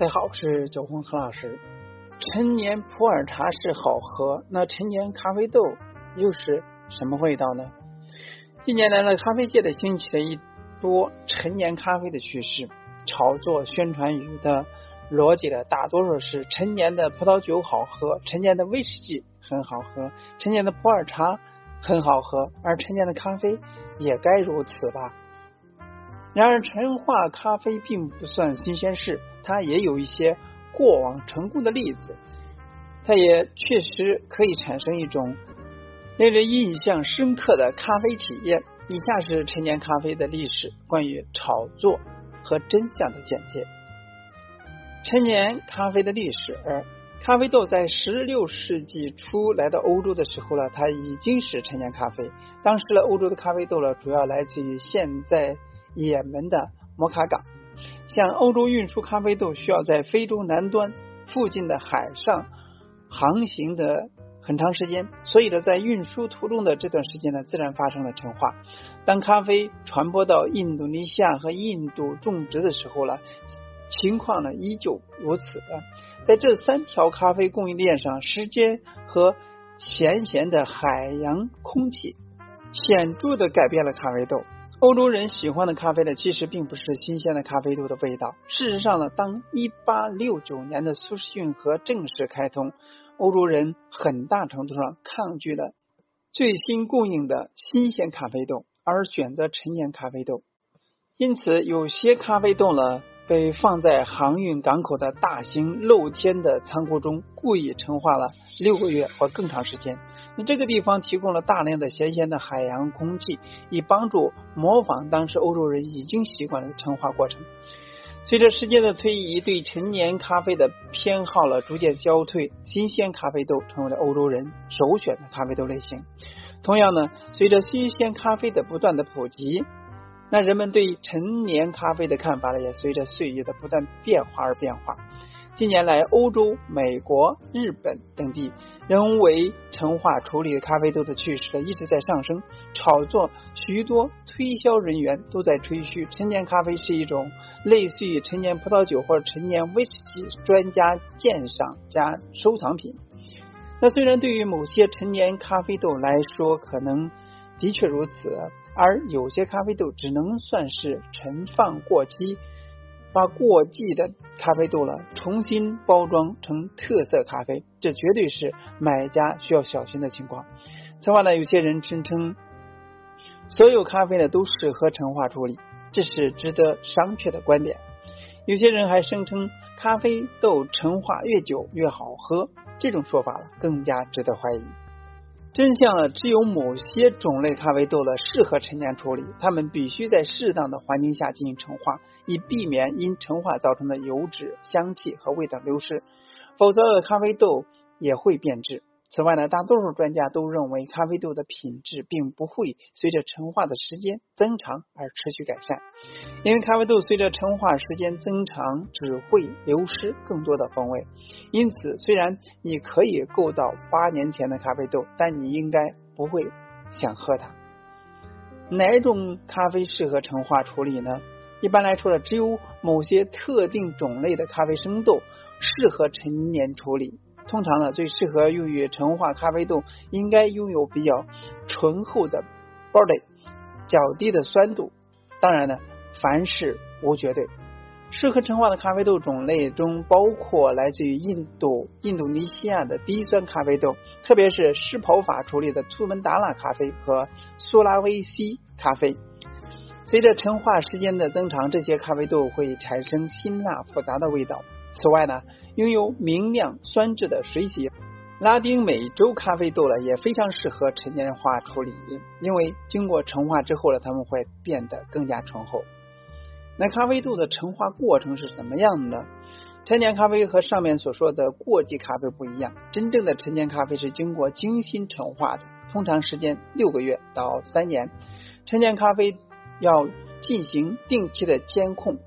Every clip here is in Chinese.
大家好，我是九红何老师。陈年普洱茶是好喝，那陈年咖啡豆又是什么味道呢？近年来呢，咖啡界的兴起了一波陈年咖啡的趋势，炒作宣传语的逻辑的大多数是陈年的葡萄酒好喝，陈年的威士忌很好喝，陈年的普洱茶很好喝，而陈年的咖啡也该如此吧。然而，陈化咖啡并不算新鲜事，它也有一些过往成功的例子，它也确实可以产生一种令人印象深刻的咖啡体验。以下是陈年咖啡的历史，关于炒作和真相的简介。陈年咖啡的历史，而咖啡豆在十六世纪初来到欧洲的时候呢，它已经是陈年咖啡。当时呢，欧洲的咖啡豆呢，主要来自于现在。也门的摩卡港，向欧洲运输咖啡豆需要在非洲南端附近的海上航行的很长时间，所以呢，在运输途中的这段时间呢，自然发生了陈化。当咖啡传播到印度尼西亚和印度种植的时候呢，情况呢依旧如此。在这三条咖啡供应链上，时间和咸咸的海洋空气显著的改变了咖啡豆。欧洲人喜欢的咖啡呢，其实并不是新鲜的咖啡豆的味道。事实上呢，当一八六九年的苏士运河正式开通，欧洲人很大程度上抗拒了最新供应的新鲜咖啡豆，而选择陈年咖啡豆。因此，有些咖啡豆呢。被放在航运港口的大型露天的仓库中，故意陈化了六个月或更长时间。那这个地方提供了大量的咸咸的海洋空气，以帮助模仿当时欧洲人已经习惯了陈化过程。随着时间的推移，对陈年咖啡的偏好了逐渐消退，新鲜咖啡豆成为了欧洲人首选的咖啡豆类型。同样呢，随着新鲜咖啡的不断的普及。那人们对陈年咖啡的看法呢，也随着岁月的不断变化而变化。近年来，欧洲、美国、日本等地人为陈化处理的咖啡豆的趋势一直在上升，炒作许多推销人员都在吹嘘陈年咖啡是一种类似于陈年葡萄酒或者陈年威士忌专家鉴赏加收藏品。那虽然对于某些陈年咖啡豆来说，可能的确如此。而有些咖啡豆只能算是陈放过期，把过季的咖啡豆了重新包装成特色咖啡，这绝对是买家需要小心的情况。此外呢，有些人声称所有咖啡呢都适合陈化处理，这是值得商榷的观点。有些人还声称咖啡豆陈化越久越好喝，这种说法更加值得怀疑。真相，只有某些种类咖啡豆的适合陈年处理，它们必须在适当的环境下进行陈化，以避免因陈化造成的油脂、香气和味道流失，否则咖啡豆也会变质。此外呢，大多数专家都认为咖啡豆的品质并不会随着陈化的时间增长而持续改善，因为咖啡豆随着陈化时间增长只会流失更多的风味。因此，虽然你可以购到八年前的咖啡豆，但你应该不会想喝它。哪种咖啡适合陈化处理呢？一般来说呢，只有某些特定种类的咖啡生豆适合陈年处理。通常呢，最适合用于陈化咖啡豆，应该拥有比较醇厚的 body，较低的酸度。当然呢，凡事无绝对。适合陈化的咖啡豆种类中，包括来自于印度、印度尼西亚的低酸咖啡豆，特别是湿刨法处理的图门答腊咖啡和苏拉威西咖啡。随着陈化时间的增长，这些咖啡豆会产生辛辣复杂的味道。此外呢，拥有明亮酸质的水洗拉丁美洲咖啡豆呢，也非常适合陈年化处理，因为经过陈化之后呢，它们会变得更加醇厚。那咖啡豆的陈化过程是怎么样的呢？陈年咖啡和上面所说的过季咖啡不一样，真正的陈年咖啡是经过精心陈化的，通常时间六个月到三年。陈年咖啡要进行定期的监控。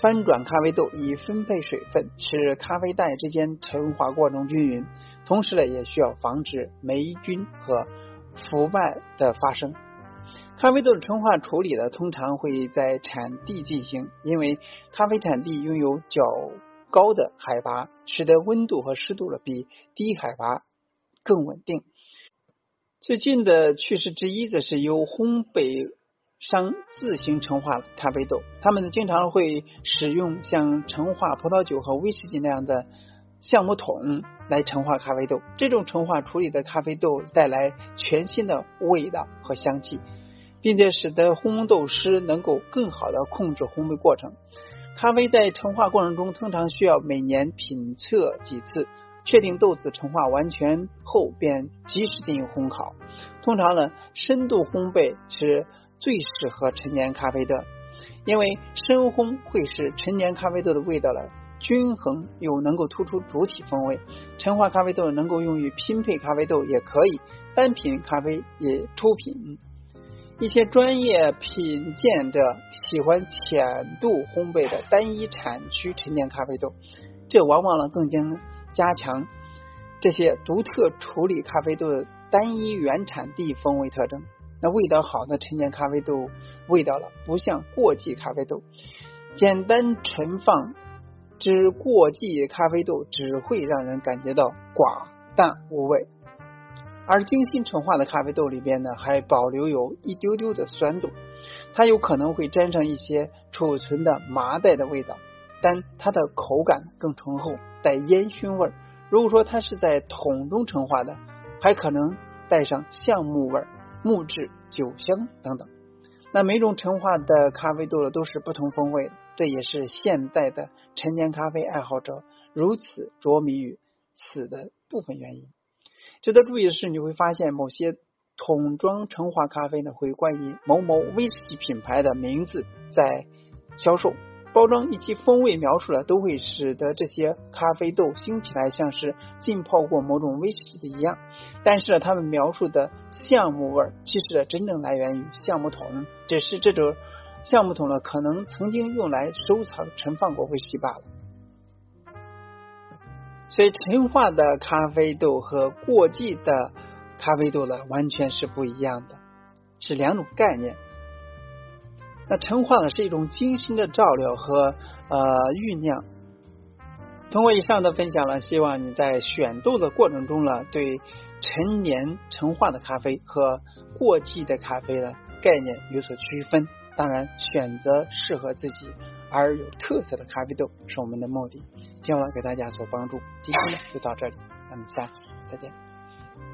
翻转咖啡豆以分配水分，使咖啡袋之间陈化过程均匀。同时呢，也需要防止霉菌和腐败的发生。咖啡豆的陈化处理呢，通常会在产地进行，因为咖啡产地拥有较高的海拔，使得温度和湿度呢比低海拔更稳定。最近的趋势之一，则是由烘焙商自行陈化咖啡豆，他们呢经常会使用像陈化葡萄酒和威士忌那样的橡木桶来陈化咖啡豆。这种陈化处理的咖啡豆带来全新的味道和香气，并且使得烘豆师能够更好的控制烘焙过程。咖啡在陈化过程中，通常需要每年品测几次。确定豆子陈化完全后，便及时进行烘烤。通常呢，深度烘焙是最适合陈年咖啡豆，因为深烘会使陈年咖啡豆的味道呢均衡，又能够突出主体风味。陈化咖啡豆能够用于拼配咖啡豆，也可以单品咖啡也出品。一些专业品鉴者喜欢浅度烘焙的单一产区陈年咖啡豆，这往往呢更加。加强这些独特处理咖啡豆的单一原产地风味特征。那味道好的陈年咖啡豆味道了，不像过季咖啡豆。简单陈放之过季咖啡豆只会让人感觉到寡淡无味，而精心陈化的咖啡豆里边呢，还保留有一丢丢的酸度。它有可能会沾上一些储存的麻袋的味道，但它的口感更醇厚。带烟熏味儿。如果说它是在桶中陈化的，还可能带上橡木味、木质、酒香等等。那每种陈化的咖啡豆呢，都是不同风味。这也是现代的陈年咖啡爱好者如此着迷于此的部分原因。值得注意的是，你会发现某些桶装陈化咖啡呢，会冠以某某威士忌品牌的名字在销售。包装以及风味描述呢，都会使得这些咖啡豆听起来像是浸泡过某种威士忌的一样。但是呢，他们描述的橡木味，其实真正来源于橡木桶，只是这种橡木桶呢，可能曾经用来收藏、存放过威士忌罢了。所以，陈化的咖啡豆和过季的咖啡豆呢，完全是不一样的，是两种概念。那陈化呢是一种精心的照料和呃酝酿。通过以上的分享呢，希望你在选豆的过程中呢，对陈年陈化的咖啡和过季的咖啡的概念有所区分。当然，选择适合自己而有特色的咖啡豆是我们的目的。希望给大家所帮助。今天呢就到这里，咱们下次再见。